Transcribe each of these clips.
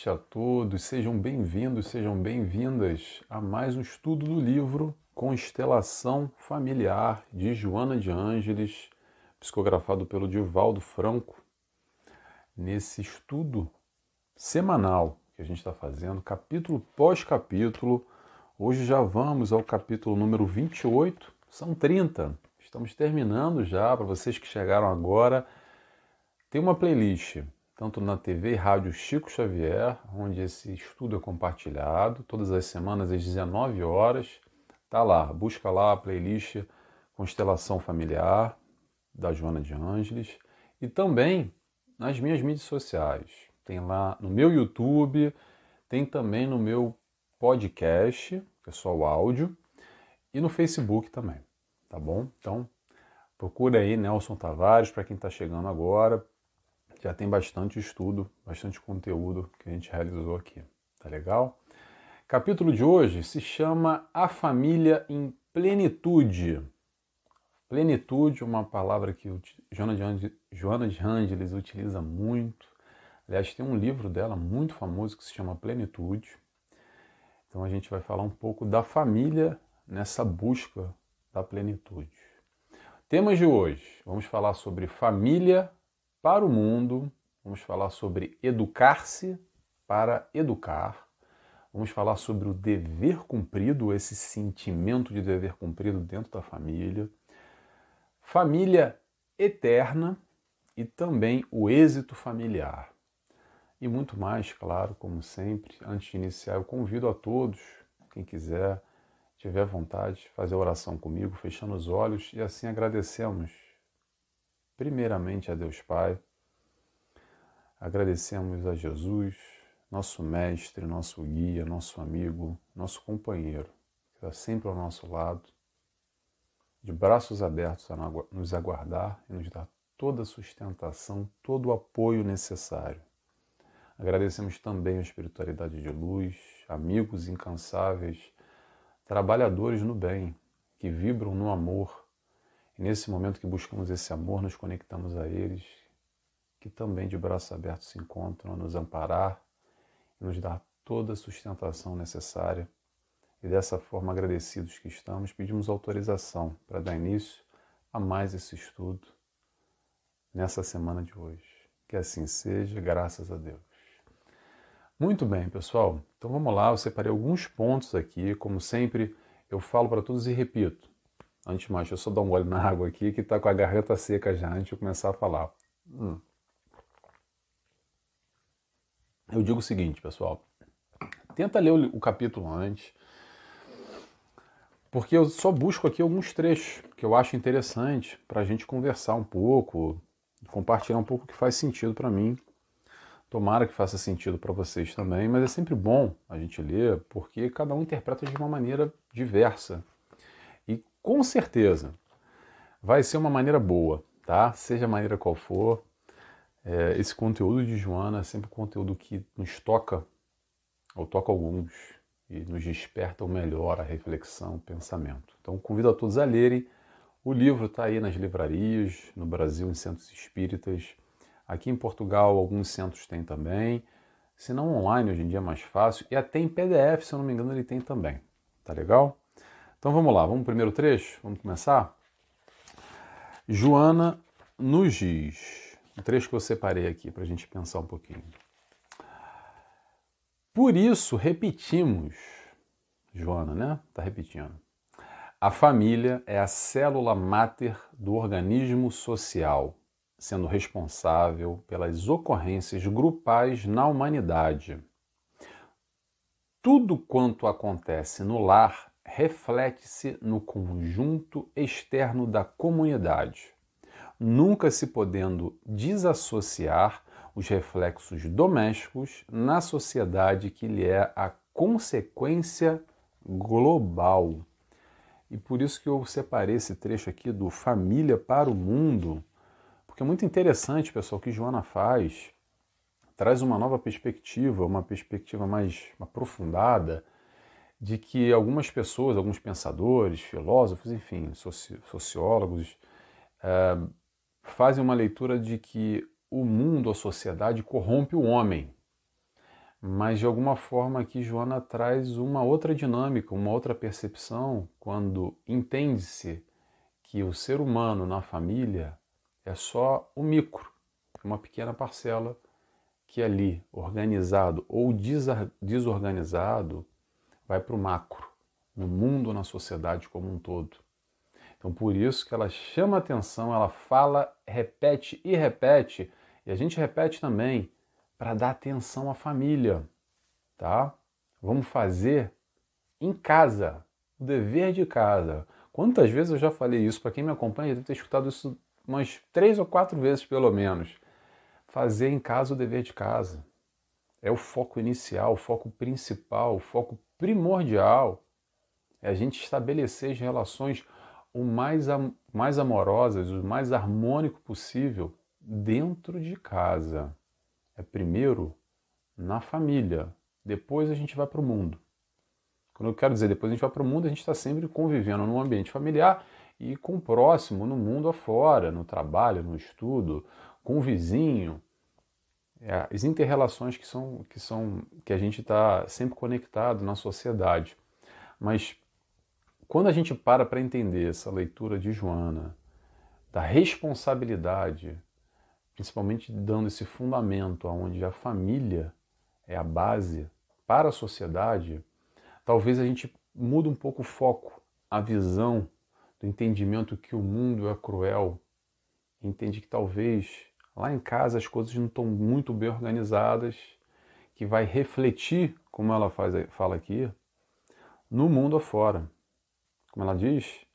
Noite a todos, sejam bem-vindos, sejam bem-vindas a mais um estudo do livro Constelação Familiar de Joana de Ângeles, psicografado pelo Divaldo Franco. Nesse estudo semanal que a gente está fazendo, capítulo pós capítulo, hoje já vamos ao capítulo número 28, são 30. Estamos terminando já, para vocês que chegaram agora, tem uma playlist tanto na TV e rádio Chico Xavier, onde esse estudo é compartilhado, todas as semanas às 19 horas. Tá lá, busca lá a playlist Constelação Familiar, da Joana de Ângeles, e também nas minhas mídias sociais. Tem lá no meu YouTube, tem também no meu podcast, que é só o áudio, e no Facebook também, tá bom? Então, procura aí Nelson Tavares para quem está chegando agora, já tem bastante estudo, bastante conteúdo que a gente realizou aqui. Tá legal? Capítulo de hoje se chama A Família em Plenitude. Plenitude, uma palavra que Joana de, Joana de Angeles utiliza muito. Aliás, tem um livro dela muito famoso que se chama Plenitude. Então a gente vai falar um pouco da família nessa busca da plenitude. Temas de hoje: vamos falar sobre família para o mundo. Vamos falar sobre educar-se para educar. Vamos falar sobre o dever cumprido, esse sentimento de dever cumprido dentro da família. Família eterna e também o êxito familiar. E muito mais, claro, como sempre. Antes de iniciar, eu convido a todos, quem quiser, tiver vontade, fazer oração comigo, fechando os olhos e assim agradecemos primeiramente a Deus Pai. Agradecemos a Jesus, nosso mestre, nosso guia, nosso amigo, nosso companheiro, que está sempre ao nosso lado, de braços abertos a nos aguardar e nos dar toda a sustentação, todo o apoio necessário. Agradecemos também a espiritualidade de luz, amigos incansáveis, trabalhadores no bem, que vibram no amor nesse momento que buscamos esse amor, nos conectamos a eles, que também de braços abertos se encontram a nos amparar e nos dar toda a sustentação necessária. E dessa forma, agradecidos que estamos, pedimos autorização para dar início a mais esse estudo nessa semana de hoje. Que assim seja, graças a Deus. Muito bem, pessoal. Então vamos lá, eu separei alguns pontos aqui, como sempre, eu falo para todos e repito. Antes de mais, deixa eu só dar um gole na água aqui, que está com a garganta seca já, antes de eu começar a falar. Hum. Eu digo o seguinte, pessoal. Tenta ler o, o capítulo antes, porque eu só busco aqui alguns trechos que eu acho interessante para a gente conversar um pouco, compartilhar um pouco o que faz sentido para mim. Tomara que faça sentido para vocês também, mas é sempre bom a gente ler, porque cada um interpreta de uma maneira diversa com certeza vai ser uma maneira boa, tá? Seja a maneira qual for, é, esse conteúdo de Joana é sempre um conteúdo que nos toca, ou toca alguns, e nos desperta o melhor, a reflexão, o pensamento. Então convido a todos a lerem. O livro está aí nas livrarias, no Brasil, em centros espíritas. Aqui em Portugal, alguns centros têm também. Se não online, hoje em dia é mais fácil. E até em PDF, se eu não me engano, ele tem também. Tá legal? Então vamos lá, vamos primeiro trecho? Vamos começar? Joana nos diz, um trecho que eu separei aqui para a gente pensar um pouquinho. Por isso repetimos, Joana, né? Está repetindo. A família é a célula máter do organismo social, sendo responsável pelas ocorrências grupais na humanidade. Tudo quanto acontece no lar reflete-se no conjunto externo da comunidade, nunca se podendo desassociar os reflexos domésticos na sociedade que lhe é a consequência global. E por isso que eu separei esse trecho aqui do Família para o Mundo, porque é muito interessante, pessoal, o que Joana faz. Traz uma nova perspectiva, uma perspectiva mais aprofundada de que algumas pessoas, alguns pensadores, filósofos, enfim, soci sociólogos, é, fazem uma leitura de que o mundo, a sociedade corrompe o homem. Mas de alguma forma aqui Joana traz uma outra dinâmica, uma outra percepção quando entende-se que o ser humano na família é só o micro, uma pequena parcela que ali, organizado ou desorganizado, vai para o macro, no mundo, na sociedade como um todo. Então, por isso que ela chama atenção, ela fala, repete e repete, e a gente repete também para dar atenção à família, tá? Vamos fazer em casa, o dever de casa. Quantas vezes eu já falei isso? Para quem me acompanha, deve ter escutado isso umas três ou quatro vezes pelo menos. Fazer em casa o dever de casa. É o foco inicial, o foco principal, o foco primordial. É a gente estabelecer as relações o mais, mais amorosas, o mais harmônico possível dentro de casa. É primeiro na família, depois a gente vai para o mundo. Quando eu quero dizer depois a gente vai para o mundo, a gente está sempre convivendo num ambiente familiar e com o próximo, no mundo afora, no trabalho, no estudo, com o vizinho. É, as interrelações que são que são que a gente está sempre conectado na sociedade. Mas quando a gente para para entender essa leitura de Joana, da responsabilidade, principalmente dando esse fundamento onde a família é a base para a sociedade, talvez a gente mude um pouco o foco, a visão do entendimento que o mundo é cruel, entende que talvez lá em casa as coisas não estão muito bem organizadas, que vai refletir, como ela faz, fala aqui, no mundo afora como ela diz,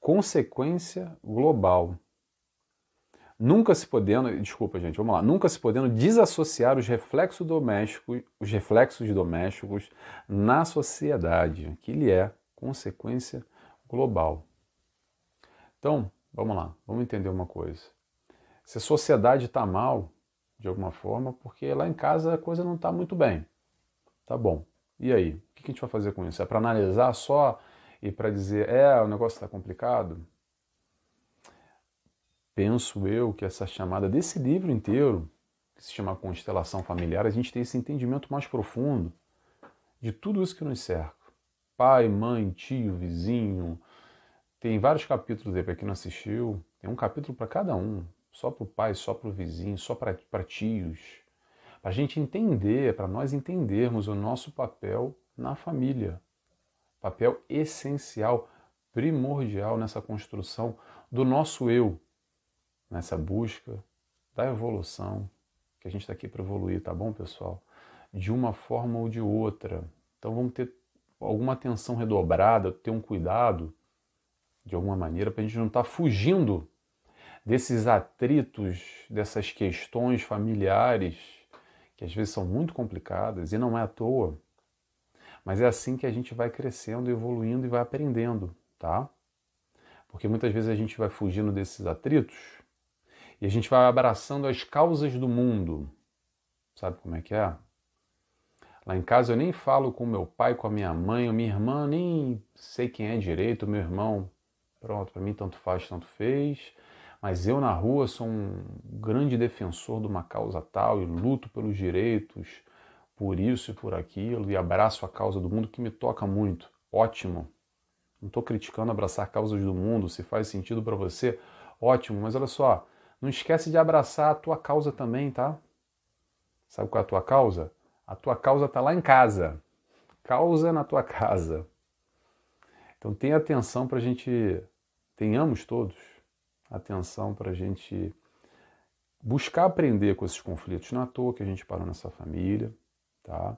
consequência global. Nunca se podendo, desculpa gente, vamos lá, nunca se podendo desassociar os reflexos domésticos, os reflexos domésticos na sociedade, que ele é consequência global. Então, vamos lá, vamos entender uma coisa. Se a sociedade está mal, de alguma forma, porque lá em casa a coisa não está muito bem. Tá bom. E aí? O que a gente vai fazer com isso? É para analisar só e para dizer, é, o negócio está complicado, penso eu que essa chamada desse livro inteiro, que se chama Constelação Familiar, a gente tem esse entendimento mais profundo de tudo isso que nos cerca. Pai, mãe, tio, vizinho. Tem vários capítulos aí para quem não assistiu. Tem um capítulo para cada um. Só para o pai, só para o vizinho, só para tios. Para a gente entender, para nós entendermos o nosso papel na família papel essencial, primordial nessa construção do nosso eu, nessa busca da evolução, que a gente está aqui para evoluir, tá bom, pessoal? De uma forma ou de outra. Então vamos ter alguma atenção redobrada, ter um cuidado de alguma maneira para a gente não estar tá fugindo desses atritos, dessas questões familiares que às vezes são muito complicadas e não é à toa. Mas é assim que a gente vai crescendo, evoluindo e vai aprendendo, tá? Porque muitas vezes a gente vai fugindo desses atritos e a gente vai abraçando as causas do mundo. Sabe como é que é? Lá em casa eu nem falo com meu pai, com a minha mãe, minha irmã, nem sei quem é direito, meu irmão. Pronto, para mim tanto faz, tanto fez. Mas eu na rua sou um grande defensor de uma causa tal e luto pelos direitos por isso e por aquilo e abraço a causa do mundo que me toca muito. Ótimo. Não estou criticando abraçar causas do mundo, se faz sentido para você, ótimo, mas olha só, não esquece de abraçar a tua causa também, tá? Sabe qual é a tua causa? A tua causa está lá em casa. Causa na tua casa. Então tenha atenção para a gente, tenhamos todos atenção para a gente buscar aprender com esses conflitos. Não é à toa que a gente parou nessa família, tá?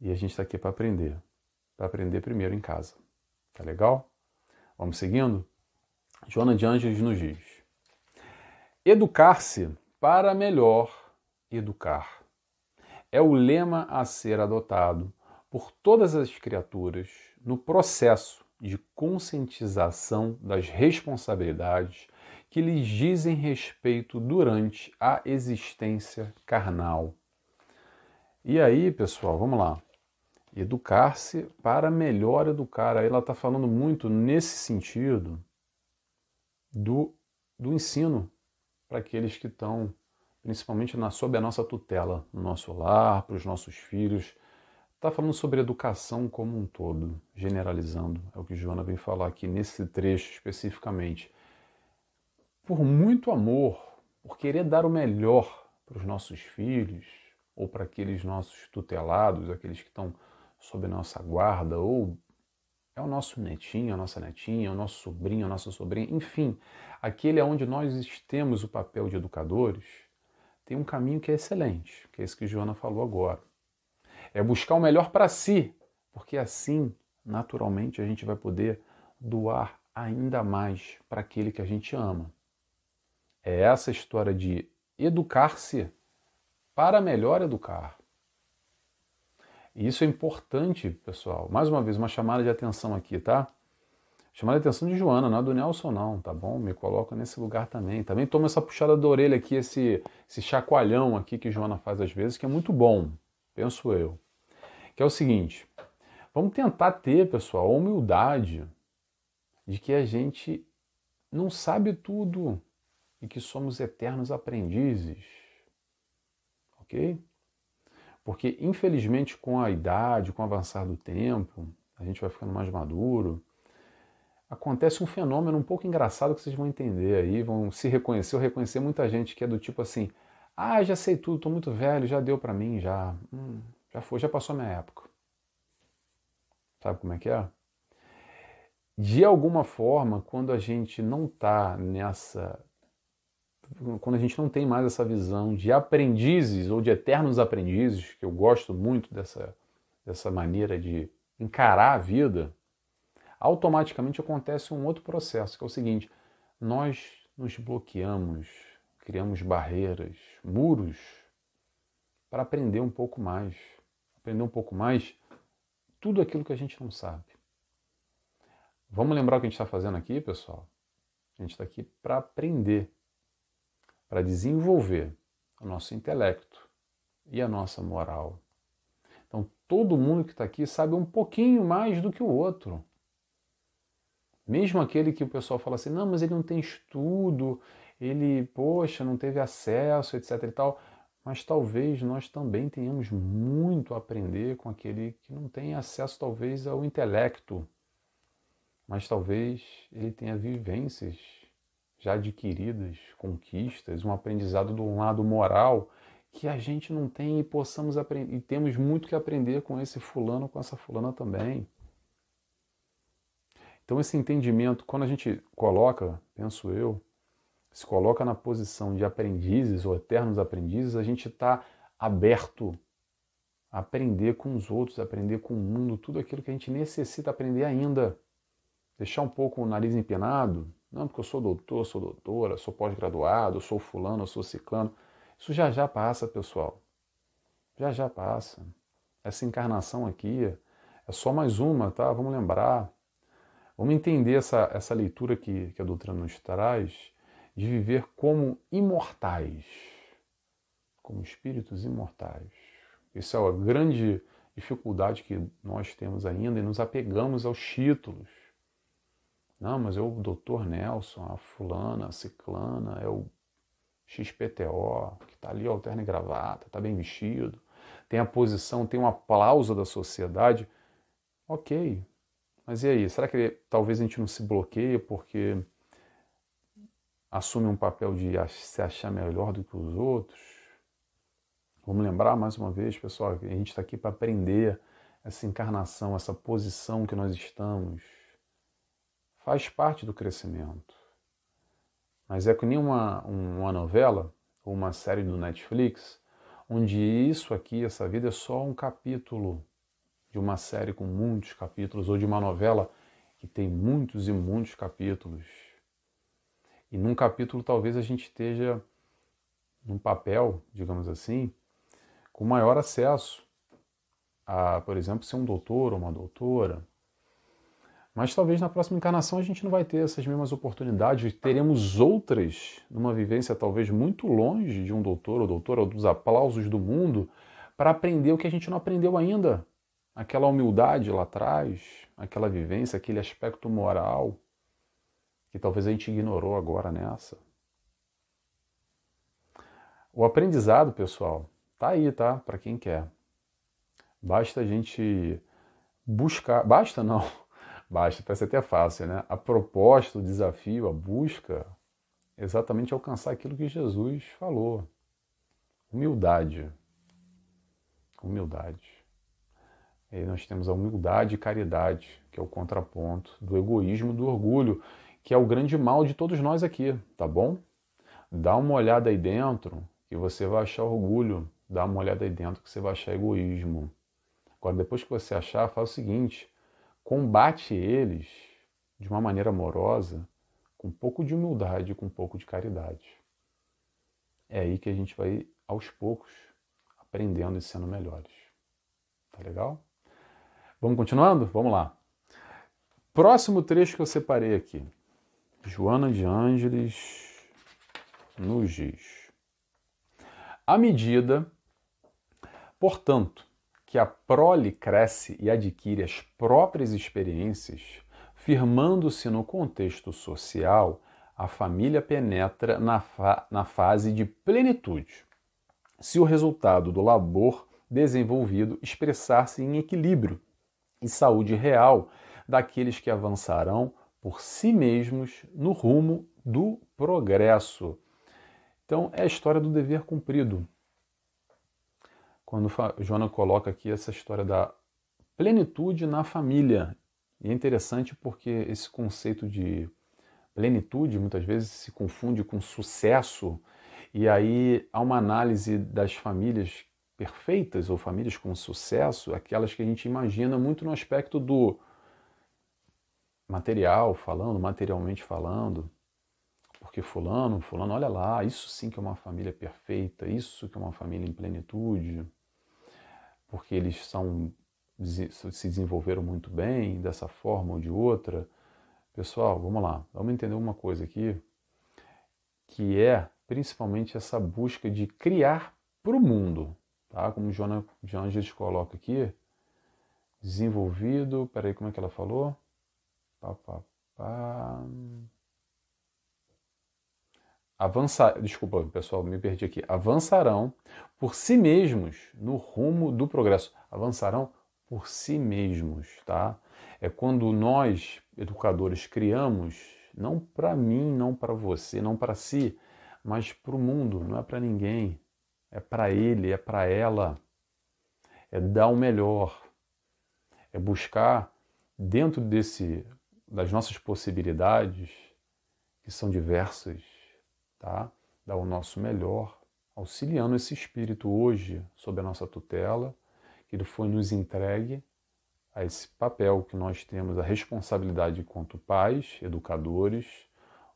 E a gente está aqui para aprender, para aprender primeiro em casa, tá legal? Vamos seguindo? Joana de Ângeles nos diz: Educar-se para melhor educar. É o lema a ser adotado por todas as criaturas no processo de conscientização das responsabilidades que lhes dizem respeito durante a existência carnal e aí, pessoal, vamos lá. Educar-se para melhor educar. Aí ela está falando muito nesse sentido do, do ensino para aqueles que estão principalmente na, sob a nossa tutela, no nosso lar, para os nossos filhos. Está falando sobre educação como um todo, generalizando, é o que Joana vem falar aqui nesse trecho especificamente. Por muito amor, por querer dar o melhor para os nossos filhos, ou para aqueles nossos tutelados, aqueles que estão sob nossa guarda, ou é o nosso netinho, a nossa netinha, o nosso sobrinho, a nossa sobrinha, enfim, aquele é onde nós temos o papel de educadores, tem um caminho que é excelente, que é esse que Joana falou agora. É buscar o melhor para si, porque assim, naturalmente, a gente vai poder doar ainda mais para aquele que a gente ama. É essa história de educar-se para melhor educar. E isso é importante, pessoal. Mais uma vez, uma chamada de atenção aqui, tá? Chamada de atenção de Joana, não é do Nelson, não, tá bom? Me coloca nesse lugar também. Também toma essa puxada da orelha aqui, esse, esse chacoalhão aqui que Joana faz às vezes, que é muito bom, penso eu. Que é o seguinte: vamos tentar ter, pessoal, a humildade de que a gente não sabe tudo e que somos eternos aprendizes ok? Porque, infelizmente, com a idade, com o avançar do tempo, a gente vai ficando mais maduro, acontece um fenômeno um pouco engraçado que vocês vão entender aí, vão se reconhecer ou reconhecer muita gente que é do tipo assim: ah, já sei tudo, estou muito velho, já deu para mim, já, hum, já foi, já passou a minha época. Sabe como é que é? De alguma forma, quando a gente não está nessa quando a gente não tem mais essa visão de aprendizes ou de eternos aprendizes, que eu gosto muito dessa, dessa maneira de encarar a vida, automaticamente acontece um outro processo, que é o seguinte: nós nos bloqueamos, criamos barreiras, muros, para aprender um pouco mais, aprender um pouco mais tudo aquilo que a gente não sabe. Vamos lembrar o que a gente está fazendo aqui, pessoal? A gente está aqui para aprender para desenvolver o nosso intelecto e a nossa moral. Então, todo mundo que está aqui sabe um pouquinho mais do que o outro. Mesmo aquele que o pessoal fala assim, não, mas ele não tem estudo, ele, poxa, não teve acesso, etc e tal. Mas talvez nós também tenhamos muito a aprender com aquele que não tem acesso, talvez, ao intelecto. Mas talvez ele tenha vivências já adquiridas, conquistas, um aprendizado do lado moral que a gente não tem e possamos aprender e temos muito que aprender com esse fulano, com essa fulana também. Então esse entendimento, quando a gente coloca, penso eu, se coloca na posição de aprendizes ou eternos aprendizes, a gente está aberto a aprender com os outros, a aprender com o mundo, tudo aquilo que a gente necessita aprender ainda. Deixar um pouco o nariz empinado, não, porque eu sou doutor, sou doutora, sou pós-graduado, sou fulano, sou ciclano. Isso já já passa, pessoal. Já já passa. Essa encarnação aqui é só mais uma, tá? Vamos lembrar. Vamos entender essa, essa leitura que, que a doutrina nos traz de viver como imortais, como espíritos imortais. Isso é a grande dificuldade que nós temos ainda e nos apegamos aos títulos não, mas é o doutor Nelson, a fulana, a ciclana, é o XPTO, que está ali, alterna e gravata, está bem vestido, tem a posição, tem um aplauso da sociedade. Ok, mas e aí? Será que talvez a gente não se bloqueie porque assume um papel de se achar melhor do que os outros? Vamos lembrar mais uma vez, pessoal, que a gente está aqui para aprender essa encarnação, essa posição que nós estamos faz parte do crescimento. Mas é que nem uma, uma novela ou uma série do Netflix, onde isso aqui, essa vida, é só um capítulo de uma série com muitos capítulos, ou de uma novela que tem muitos e muitos capítulos. E num capítulo talvez a gente esteja num papel, digamos assim, com maior acesso a, por exemplo, ser um doutor ou uma doutora, mas talvez na próxima encarnação a gente não vai ter essas mesmas oportunidades, teremos outras, numa vivência talvez muito longe de um doutor ou doutora, ou dos aplausos do mundo, para aprender o que a gente não aprendeu ainda. Aquela humildade lá atrás, aquela vivência, aquele aspecto moral, que talvez a gente ignorou agora nessa. O aprendizado, pessoal, tá aí, tá? Para quem quer. Basta a gente buscar. Basta não. Basta, parece até fácil, né? A proposta, o desafio, a busca, exatamente alcançar aquilo que Jesus falou. Humildade. Humildade. E nós temos a humildade e caridade, que é o contraponto do egoísmo do orgulho, que é o grande mal de todos nós aqui, tá bom? Dá uma olhada aí dentro que você vai achar orgulho, dá uma olhada aí dentro que você vai achar egoísmo. Agora, depois que você achar, faz o seguinte: combate eles de uma maneira amorosa, com um pouco de humildade, com um pouco de caridade. É aí que a gente vai, aos poucos, aprendendo e sendo melhores. Tá legal? Vamos continuando? Vamos lá. Próximo trecho que eu separei aqui. Joana de Ângeles nos diz. À medida, portanto, que a prole cresce e adquire as próprias experiências, firmando-se no contexto social, a família penetra na, fa na fase de plenitude. Se o resultado do labor desenvolvido expressar-se em equilíbrio e saúde real daqueles que avançarão por si mesmos no rumo do progresso. Então, é a história do dever cumprido quando Joana coloca aqui essa história da plenitude na família. E é interessante porque esse conceito de plenitude muitas vezes se confunde com sucesso, e aí há uma análise das famílias perfeitas ou famílias com sucesso, aquelas que a gente imagina muito no aspecto do material falando, materialmente falando, porque fulano, fulano, olha lá, isso sim que é uma família perfeita, isso que é uma família em plenitude porque eles são, se desenvolveram muito bem dessa forma ou de outra. Pessoal, vamos lá, vamos entender uma coisa aqui, que é principalmente essa busca de criar para o mundo, tá? Como Joana Angeles coloca aqui, desenvolvido, peraí, como é que ela falou? Pá, pá, pá avançar, desculpa pessoal, me perdi aqui, avançarão por si mesmos no rumo do progresso. Avançarão por si mesmos, tá? É quando nós, educadores, criamos, não para mim, não para você, não para si, mas para o mundo, não é para ninguém. É para ele, é para ela. É dar o melhor. É buscar dentro desse das nossas possibilidades, que são diversas, tá? dar o nosso melhor, auxiliando esse espírito hoje sob a nossa tutela, que ele foi nos entregue a esse papel que nós temos a responsabilidade quanto pais, educadores,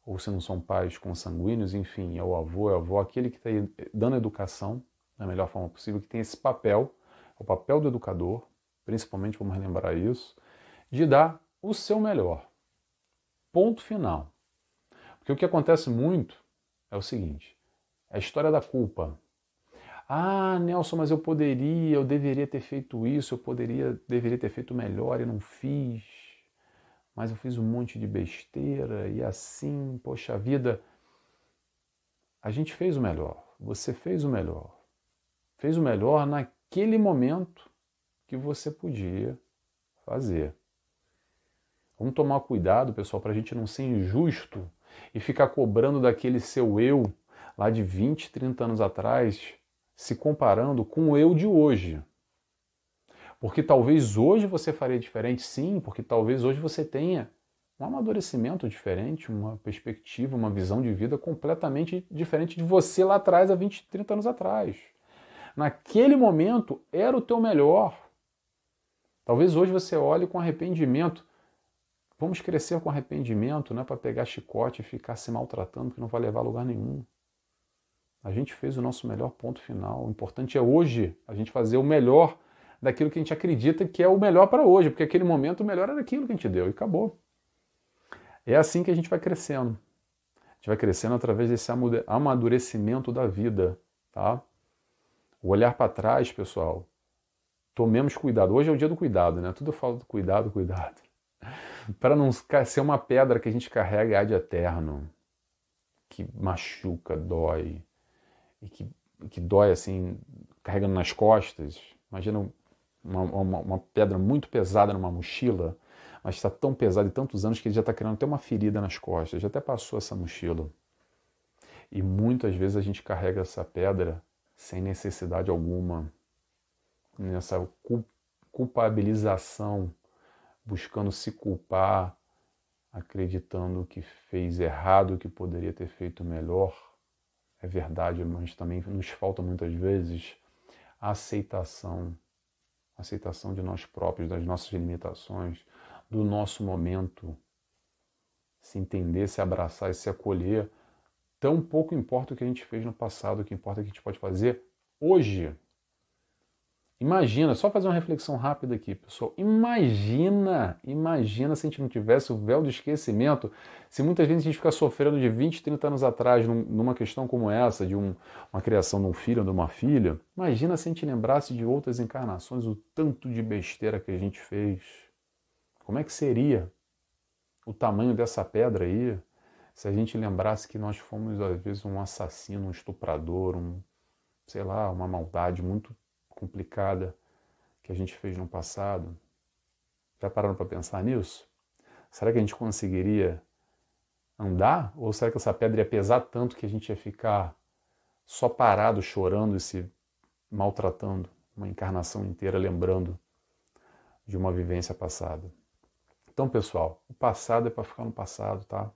ou se não são pais consanguíneos, enfim, é o avô, é a avó, aquele que está dando educação da melhor forma possível, que tem esse papel, o papel do educador, principalmente vamos relembrar isso, de dar o seu melhor. Ponto final. Porque o que acontece muito é o seguinte: é a história da culpa. Ah, Nelson, mas eu poderia, eu deveria ter feito isso, eu poderia, deveria ter feito melhor e não fiz. Mas eu fiz um monte de besteira e assim, poxa vida. A gente fez o melhor. Você fez o melhor. Fez o melhor naquele momento que você podia fazer. Vamos tomar cuidado, pessoal, para a gente não ser injusto e ficar cobrando daquele seu eu lá de 20, 30 anos atrás, se comparando com o eu de hoje. Porque talvez hoje você faria diferente, sim, porque talvez hoje você tenha um amadurecimento diferente, uma perspectiva, uma visão de vida completamente diferente de você lá atrás, há 20, 30 anos atrás. Naquele momento era o teu melhor. Talvez hoje você olhe com arrependimento. Vamos crescer com arrependimento, não é para pegar chicote e ficar se maltratando, que não vai levar a lugar nenhum. A gente fez o nosso melhor ponto final. O importante é hoje a gente fazer o melhor daquilo que a gente acredita que é o melhor para hoje, porque aquele momento o melhor era aquilo que a gente deu e acabou. É assim que a gente vai crescendo. A gente vai crescendo através desse amadurecimento da vida, tá? O olhar para trás, pessoal. Tomemos cuidado. Hoje é o dia do cuidado, né? Tudo eu falo do cuidado, cuidado para não ser uma pedra que a gente carrega ad eterno, que machuca, dói, e que que dói assim, carregando nas costas. Imagina uma, uma, uma pedra muito pesada numa mochila, mas está tão pesada e tantos anos que ele já está criando até uma ferida nas costas, já até passou essa mochila. E muitas vezes a gente carrega essa pedra sem necessidade alguma, nessa culpabilização, buscando se culpar, acreditando que fez errado, que poderia ter feito melhor. É verdade, mas também nos falta muitas vezes a aceitação, a aceitação de nós próprios, das nossas limitações, do nosso momento, se entender, se abraçar e se acolher. Tão pouco importa o que a gente fez no passado, o que importa é o que a gente pode fazer hoje. Imagina, só fazer uma reflexão rápida aqui, pessoal. Imagina, imagina se a gente não tivesse o véu do esquecimento, se muitas vezes a gente ficar sofrendo de 20, 30 anos atrás numa questão como essa, de um, uma criação de um filho ou de uma filha. Imagina se a gente lembrasse de outras encarnações, o tanto de besteira que a gente fez. Como é que seria o tamanho dessa pedra aí se a gente lembrasse que nós fomos, às vezes, um assassino, um estuprador, um, sei lá, uma maldade muito complicada que a gente fez no passado. Já pararam para pensar nisso? Será que a gente conseguiria andar? Ou será que essa pedra ia pesar tanto que a gente ia ficar só parado, chorando e se maltratando uma encarnação inteira, lembrando de uma vivência passada? Então, pessoal, o passado é para ficar no passado, tá?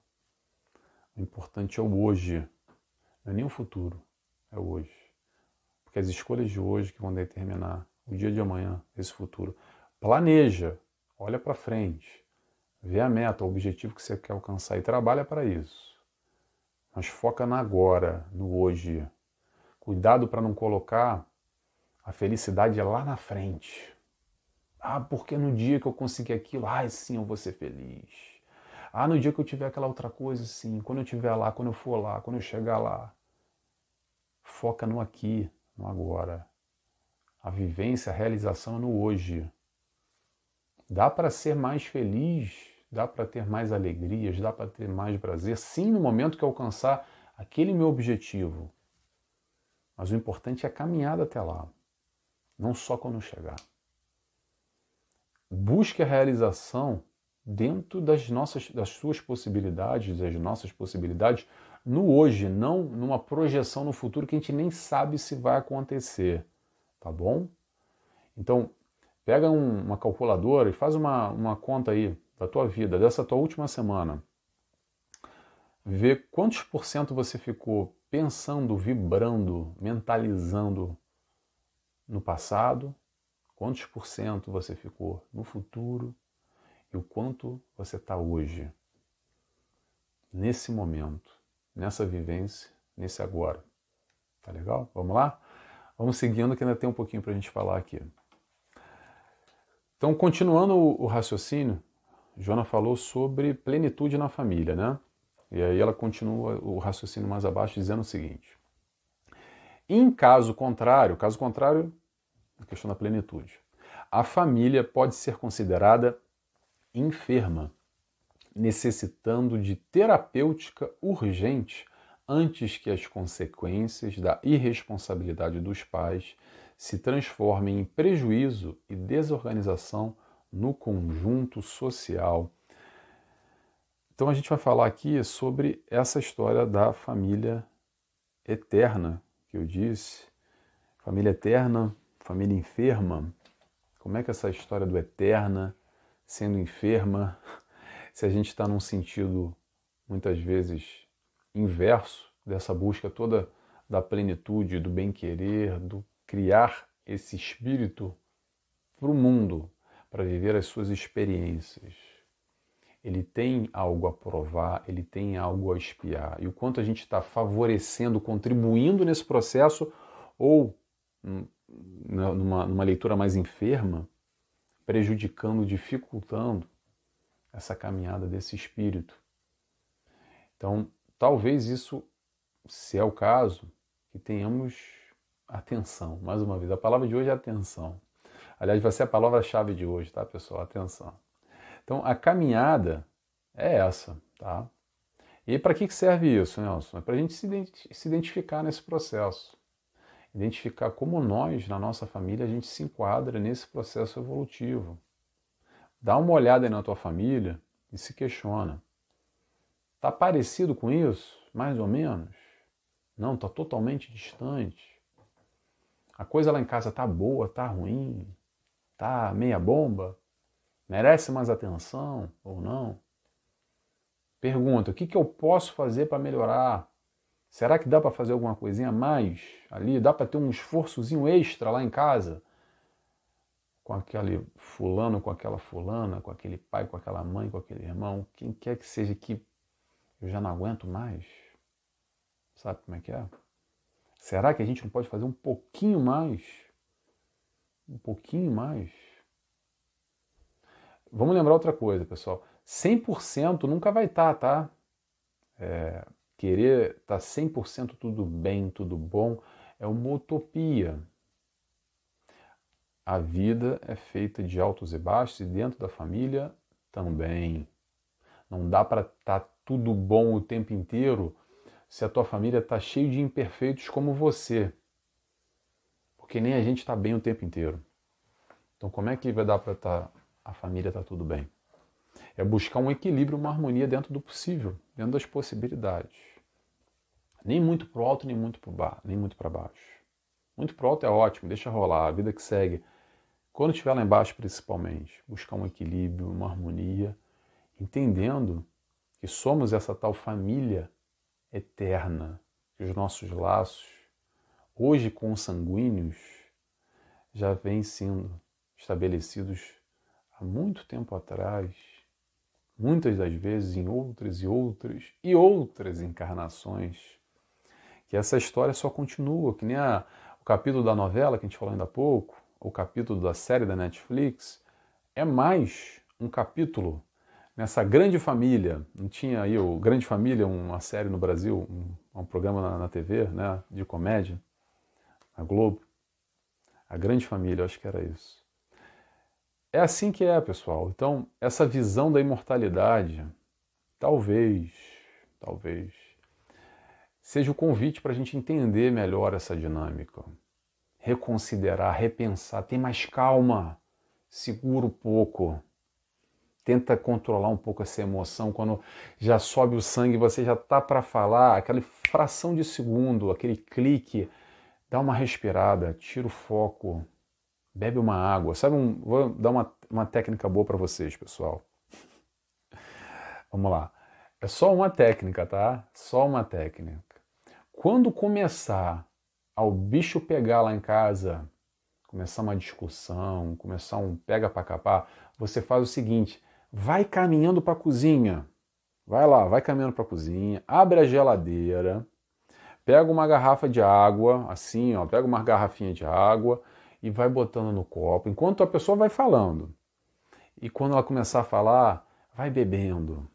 O importante é o hoje, não é nem o futuro, é o hoje. Porque as escolhas de hoje que vão determinar o dia de amanhã, esse futuro. Planeja, olha para frente, vê a meta, o objetivo que você quer alcançar e trabalha para isso. Mas foca no agora, no hoje. Cuidado para não colocar a felicidade lá na frente. Ah, porque no dia que eu conseguir aquilo, ai sim, eu vou ser feliz. Ah, no dia que eu tiver aquela outra coisa, sim, quando eu estiver lá, quando eu for lá, quando eu chegar lá. Foca no aqui, no agora. A vivência, a realização no hoje. Dá para ser mais feliz, dá para ter mais alegrias, dá para ter mais prazer, sim, no momento que alcançar aquele meu objetivo. Mas o importante é a caminhada até lá, não só quando chegar. Busque a realização dentro das nossas das suas possibilidades, das nossas possibilidades no hoje, não numa projeção no futuro que a gente nem sabe se vai acontecer, tá bom? Então, pega um, uma calculadora e faz uma, uma conta aí da tua vida, dessa tua última semana. Vê quantos por cento você ficou pensando, vibrando, mentalizando no passado, quantos por cento você ficou no futuro e o quanto você está hoje, nesse momento nessa vivência, nesse agora. Tá legal? Vamos lá? Vamos seguindo que ainda tem um pouquinho para a gente falar aqui. Então, continuando o, raciocínio, Jona falou sobre plenitude na família, né? E aí ela continua o raciocínio mais abaixo dizendo o seguinte: em caso contrário, caso contrário, a questão da plenitude, a família pode ser considerada enferma necessitando de terapêutica urgente antes que as consequências da irresponsabilidade dos pais se transformem em prejuízo e desorganização no conjunto social. Então a gente vai falar aqui sobre essa história da família eterna que eu disse, família eterna, família enferma. Como é que essa história do eterna sendo enferma se a gente está num sentido muitas vezes inverso dessa busca toda da plenitude, do bem-querer, do criar esse espírito para o mundo, para viver as suas experiências. Ele tem algo a provar, ele tem algo a espiar. E o quanto a gente está favorecendo, contribuindo nesse processo, ou hum, numa, numa leitura mais enferma, prejudicando, dificultando essa caminhada desse espírito. Então, talvez isso, se é o caso, que tenhamos atenção. Mais uma vez, a palavra de hoje é atenção. Aliás, vai ser a palavra-chave de hoje, tá, pessoal? Atenção. Então, a caminhada é essa, tá? E para que serve isso, Nelson? É para a gente se identificar nesse processo. identificar como nós, na nossa família, a gente se enquadra nesse processo evolutivo. Dá uma olhada aí na tua família e se questiona. Tá parecido com isso? Mais ou menos? Não, tá totalmente distante. A coisa lá em casa tá boa, tá ruim, tá meia bomba, merece mais atenção ou não? Pergunta: o que, que eu posso fazer para melhorar? Será que dá para fazer alguma coisinha a mais ali? Dá para ter um esforçozinho extra lá em casa? Com aquele fulano, com aquela fulana, com aquele pai, com aquela mãe, com aquele irmão, quem quer que seja que eu já não aguento mais. Sabe como é que é? Será que a gente não pode fazer um pouquinho mais? Um pouquinho mais? Vamos lembrar outra coisa, pessoal. 100% nunca vai estar, tá? tá? É, querer estar tá 100% tudo bem, tudo bom, é uma utopia. A vida é feita de altos e baixos e dentro da família também. Não dá para estar tá tudo bom o tempo inteiro se a tua família está cheia de imperfeitos como você. Porque nem a gente está bem o tempo inteiro. Então como é que vai dar para tá, a família estar tá tudo bem? É buscar um equilíbrio, uma harmonia dentro do possível, dentro das possibilidades. Nem muito pro alto, nem muito para para baixo. Muito pro alto é ótimo, deixa rolar, a vida que segue. Quando estiver lá embaixo, principalmente, buscar um equilíbrio, uma harmonia, entendendo que somos essa tal família eterna, que os nossos laços, hoje consanguíneos, já vêm sendo estabelecidos há muito tempo atrás muitas das vezes em outras e outras e outras encarnações, que essa história só continua, que nem a, o capítulo da novela que a gente falou ainda há pouco, o capítulo da série da Netflix, é mais um capítulo nessa grande família. Não tinha aí o Grande Família, uma série no Brasil, um, um programa na, na, TV, né, de comédia, na Globo. A Grande Família, acho que era isso. É assim que é, pessoal. Então, essa visão da imortalidade, talvez, talvez, seja o convite para a gente entender melhor essa dinâmica. Reconsiderar, repensar, ter mais calma, segura um pouco. Tenta controlar um pouco essa emoção. Quando já sobe o sangue, você já tá para falar, aquela fração de segundo, aquele clique, dá uma respirada, tira o foco, Bebe uma água. Sabe, um, vou dar uma, uma técnica boa para vocês, pessoal. Vamos lá. É só uma técnica, tá? Só uma técnica. Quando começar ao bicho pegar lá em casa, começar uma discussão, começar um pega para capar, você faz o seguinte: vai caminhando para a cozinha. Vai lá, vai caminhando para a cozinha, abre a geladeira, pega uma garrafa de água, assim, ó, pega uma garrafinha de água, e vai botando no copo, enquanto a pessoa vai falando. E quando ela começar a falar, vai bebendo.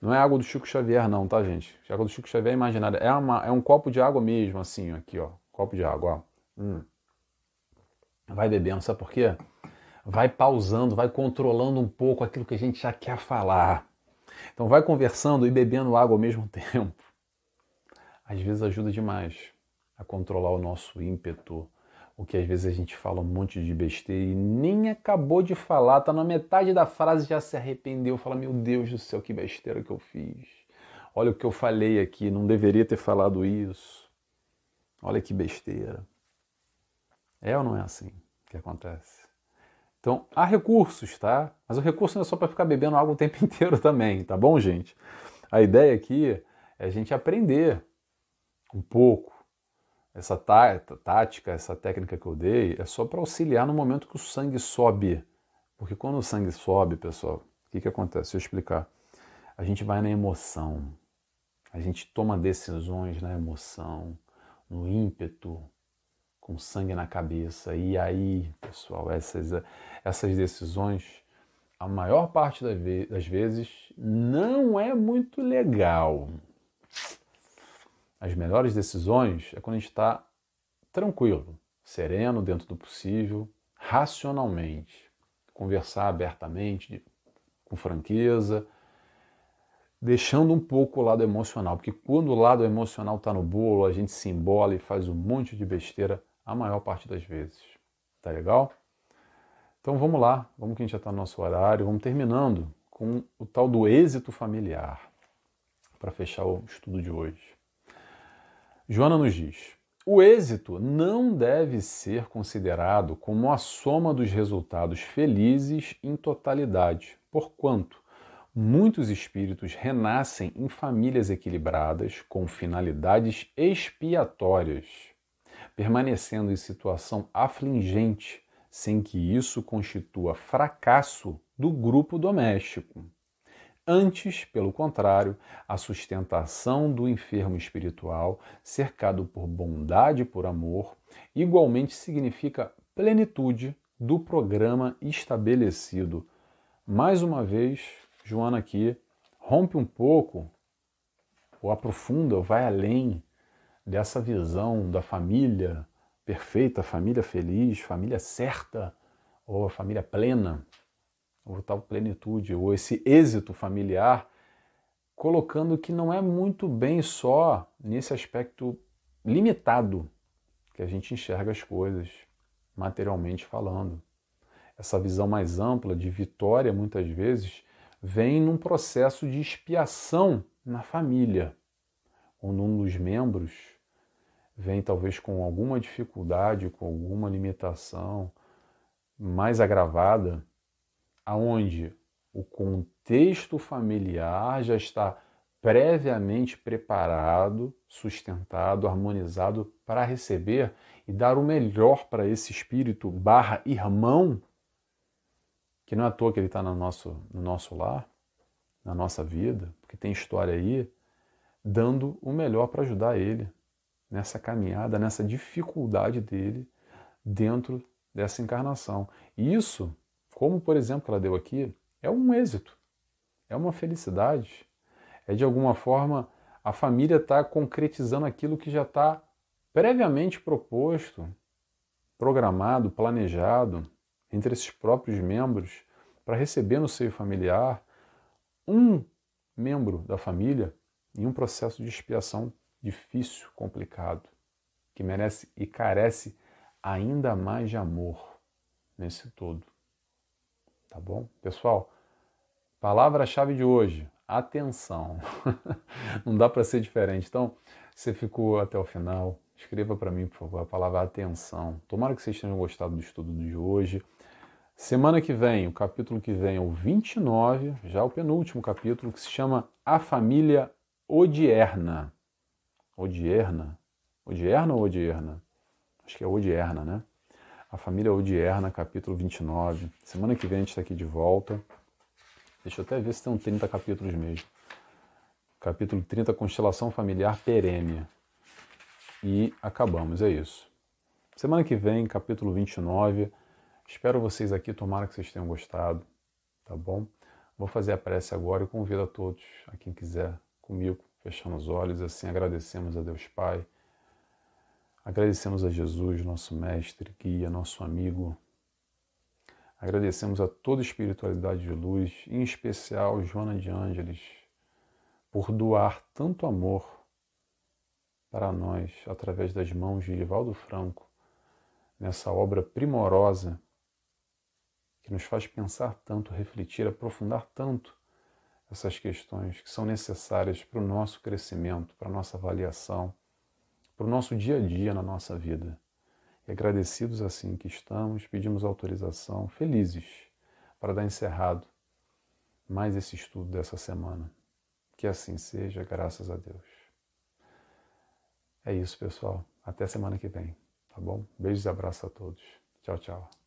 Não é água do Chico Xavier, não, tá, gente? A água do Chico Xavier é imaginária. É, uma, é um copo de água mesmo, assim, aqui, ó. Copo de água, ó. Hum. Vai bebendo, sabe por quê? Vai pausando, vai controlando um pouco aquilo que a gente já quer falar. Então vai conversando e bebendo água ao mesmo tempo. Às vezes ajuda demais a controlar o nosso ímpeto, o que às vezes a gente fala um monte de besteira e nem acabou de falar, tá na metade da frase já se arrependeu, fala: Meu Deus do céu, que besteira que eu fiz. Olha o que eu falei aqui, não deveria ter falado isso. Olha que besteira. É ou não é assim que acontece? Então, há recursos, tá? Mas o recurso não é só para ficar bebendo água o tempo inteiro também, tá bom, gente? A ideia aqui é a gente aprender um pouco essa tá, tática, essa técnica que eu dei é só para auxiliar no momento que o sangue sobe. Porque quando o sangue sobe, pessoal, o que, que acontece? Deixa eu explicar. A gente vai na emoção, a gente toma decisões na emoção, no ímpeto, com sangue na cabeça. E aí, pessoal, essas, essas decisões, a maior parte das vezes, não é muito legal. As melhores decisões é quando a gente está tranquilo, sereno, dentro do possível, racionalmente, conversar abertamente, com franqueza, deixando um pouco o lado emocional, porque quando o lado emocional está no bolo, a gente se embola e faz um monte de besteira a maior parte das vezes. Tá legal? Então vamos lá, vamos que a gente já está no nosso horário, vamos terminando com o tal do êxito familiar, para fechar o estudo de hoje. Joana nos diz: o êxito não deve ser considerado como a soma dos resultados felizes em totalidade, porquanto muitos espíritos renascem em famílias equilibradas com finalidades expiatórias, permanecendo em situação afligente, sem que isso constitua fracasso do grupo doméstico. Antes, pelo contrário, a sustentação do enfermo espiritual, cercado por bondade e por amor, igualmente significa plenitude do programa estabelecido. Mais uma vez, Joana aqui rompe um pouco, ou aprofunda, ou vai além dessa visão da família perfeita, família feliz, família certa, ou a família plena, ou tal plenitude, ou esse êxito familiar, colocando que não é muito bem só nesse aspecto limitado que a gente enxerga as coisas, materialmente falando. Essa visão mais ampla de vitória, muitas vezes, vem num processo de expiação na família, onde um dos membros vem talvez com alguma dificuldade, com alguma limitação mais agravada, aonde o contexto familiar já está previamente preparado, sustentado, harmonizado para receber e dar o melhor para esse espírito barra irmão que não é à toa que ele está no nosso, no nosso lar, na nossa vida, porque tem história aí, dando o melhor para ajudar ele nessa caminhada, nessa dificuldade dele dentro dessa encarnação. E isso, como por exemplo ela deu aqui, é um êxito, é uma felicidade, é de alguma forma a família está concretizando aquilo que já está previamente proposto, programado, planejado, entre esses próprios membros para receber no seio familiar um membro da família em um processo de expiação difícil, complicado, que merece e carece ainda mais de amor nesse todo. Tá bom? Pessoal, palavra-chave de hoje: atenção. Não dá para ser diferente. Então, você ficou até o final, escreva para mim, por favor, a palavra atenção. Tomara que vocês tenham gostado do estudo de hoje. Semana que vem, o capítulo que vem é o 29, já o penúltimo capítulo, que se chama A Família Odierna. Odierna? Odierna ou Odierna? Acho que é Odierna, né? A Família Odierna, capítulo 29. Semana que vem a gente está aqui de volta. Deixa eu até ver se tem 30 capítulos mesmo. Capítulo 30, Constelação Familiar Perene. E acabamos, é isso. Semana que vem, capítulo 29 Espero vocês aqui, tomara que vocês tenham gostado, tá bom? Vou fazer a prece agora e convido a todos, a quem quiser comigo, fechando os olhos, assim agradecemos a Deus Pai, agradecemos a Jesus, nosso mestre, guia, nosso amigo, agradecemos a toda a espiritualidade de luz, em especial Joana de Ângeles, por doar tanto amor para nós através das mãos de Ivaldo Franco, nessa obra primorosa que nos faz pensar tanto, refletir, aprofundar tanto essas questões que são necessárias para o nosso crescimento, para a nossa avaliação, para o nosso dia a dia na nossa vida. E agradecidos assim que estamos, pedimos autorização, felizes, para dar encerrado mais esse estudo dessa semana. Que assim seja, graças a Deus. É isso, pessoal. Até semana que vem, tá bom? Beijos e abraços a todos. Tchau, tchau.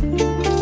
Música